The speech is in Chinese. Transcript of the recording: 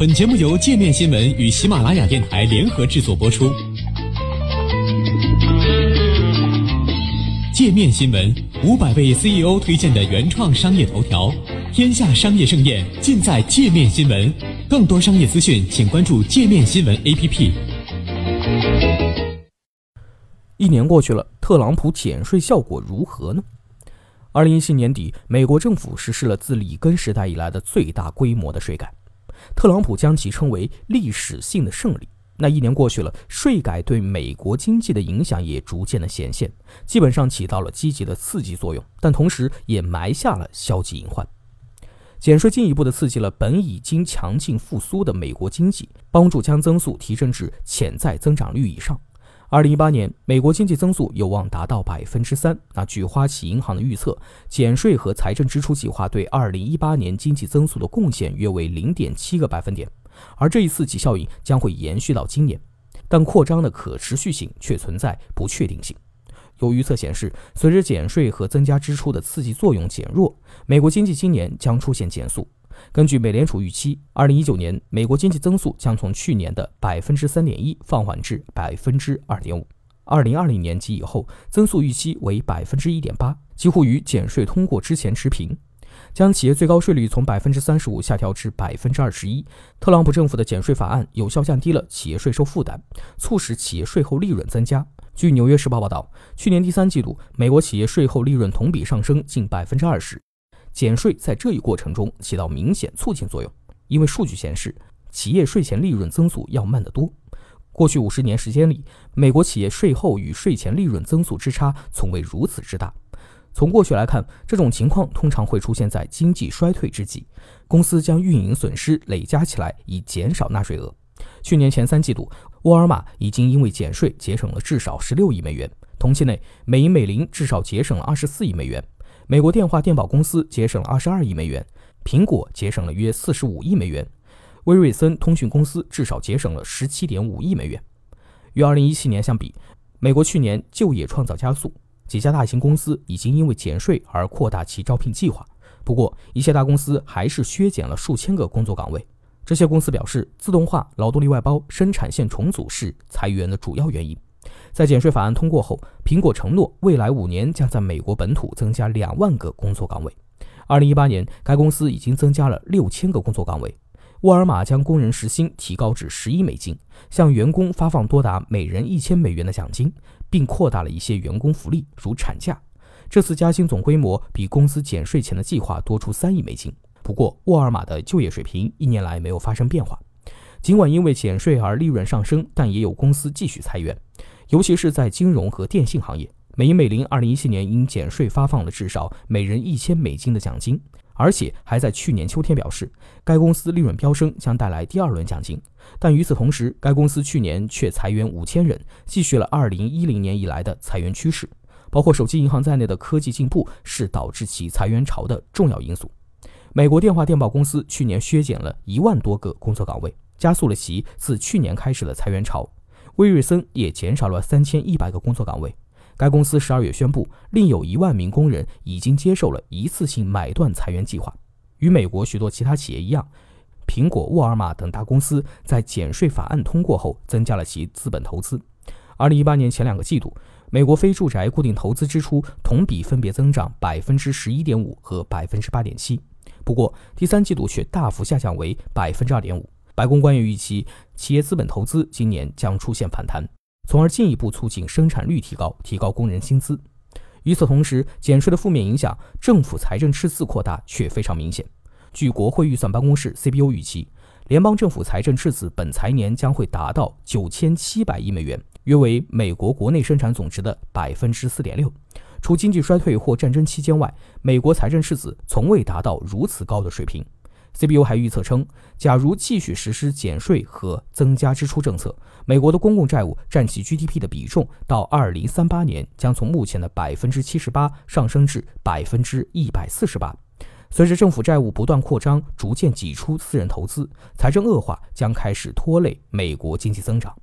本节目由界面新闻与喜马拉雅电台联合制作播出。界面新闻五百位 CEO 推荐的原创商业头条，天下商业盛宴尽在界面新闻。更多商业资讯，请关注界面新闻 APP。一年过去了，特朗普减税效果如何呢？二零一七年底，美国政府实施了自里根时代以来的最大规模的税改。特朗普将其称为历史性的胜利。那一年过去了，税改对美国经济的影响也逐渐的显现，基本上起到了积极的刺激作用，但同时也埋下了消极隐患。减税进一步的刺激了本已经强劲复苏的美国经济，帮助将增速提升至潜在增长率以上。二零一八年，美国经济增速有望达到百分之三。那据花旗银行的预测，减税和财政支出计划对二零一八年经济增速的贡献约为零点七个百分点，而这一刺激效应将会延续到今年，但扩张的可持续性却存在不确定性。有预测显示，随着减税和增加支出的刺激作用减弱，美国经济今年将出现减速。根据美联储预期，二零一九年美国经济增速将从去年的百分之三点一放缓至百分之二点五。二零二零年及以后，增速预期为百分之一点八，几乎与减税通过之前持平。将企业最高税率从百分之三十五下调至百分之二十一。特朗普政府的减税法案有效降低了企业税收负担，促使企业税后利润增加。据《纽约时报》报道，去年第三季度，美国企业税后利润同比上升近百分之二十。减税在这一过程中起到明显促进作用，因为数据显示，企业税前利润增速要慢得多。过去五十年时间里，美国企业税后与税前利润增速之差从未如此之大。从过去来看，这种情况通常会出现在经济衰退之际，公司将运营损失累加起来以减少纳税额。去年前三季度，沃尔玛已经因为减税节省了至少十六亿美元，同期内，美银美林至少节省了二十四亿美元。美国电话电报公司节省了二十二亿美元，苹果节省了约四十五亿美元，威瑞森通讯公司至少节省了十七点五亿美元。与二零一七年相比，美国去年就业创造加速，几家大型公司已经因为减税而扩大其招聘计划。不过，一些大公司还是削减了数千个工作岗位。这些公司表示，自动化、劳动力外包、生产线重组是裁员的主要原因。在减税法案通过后，苹果承诺未来五年将在美国本土增加两万个工作岗位。二零一八年，该公司已经增加了六千个工作岗位。沃尔玛将工人时薪提高至十一美金，向员工发放多达每人一千美元的奖金，并扩大了一些员工福利，如产假。这次加薪总规模比公司减税前的计划多出三亿美金。不过，沃尔玛的就业水平一年来没有发生变化。尽管因为减税而利润上升，但也有公司继续裁员。尤其是在金融和电信行业，美银美林2017年因减税发放了至少每人一千美金的奖金，而且还在去年秋天表示，该公司利润飙升将带来第二轮奖金。但与此同时，该公司去年却裁员五千人，继续了2010年以来的裁员趋势。包括手机银行在内的科技进步是导致其裁员潮的重要因素。美国电话电报公司去年削减了一万多个工作岗位，加速了其自去年开始的裁员潮。威瑞森也减少了三千一百个工作岗位。该公司十二月宣布，另有一万名工人已经接受了一次性买断裁员计划。与美国许多其他企业一样，苹果、沃尔玛等大公司在减税法案通过后增加了其资本投资。二零一八年前两个季度，美国非住宅固定投资支出同比分别增长百分之十一点五和百分之八点七，不过第三季度却大幅下降为百分之二点五。白宫官员预期，企业资本投资今年将出现反弹，从而进一步促进生产率提高，提高工人薪资。与此同时，减税的负面影响，政府财政赤字扩大却非常明显。据国会预算办公室 （CBO） 预期，联邦政府财政赤字本财年将会达到九千七百亿美元，约为美国国内生产总值的百分之四点六。除经济衰退或战争期间外，美国财政赤字从未达到如此高的水平。CBO 还预测称，假如继续实施减税和增加支出政策，美国的公共债务占其 GDP 的比重到2038年将从目前的百分之七十八上升至百分之一百四十八。随着政府债务不断扩张，逐渐挤出私人投资，财政恶化将开始拖累美国经济增长。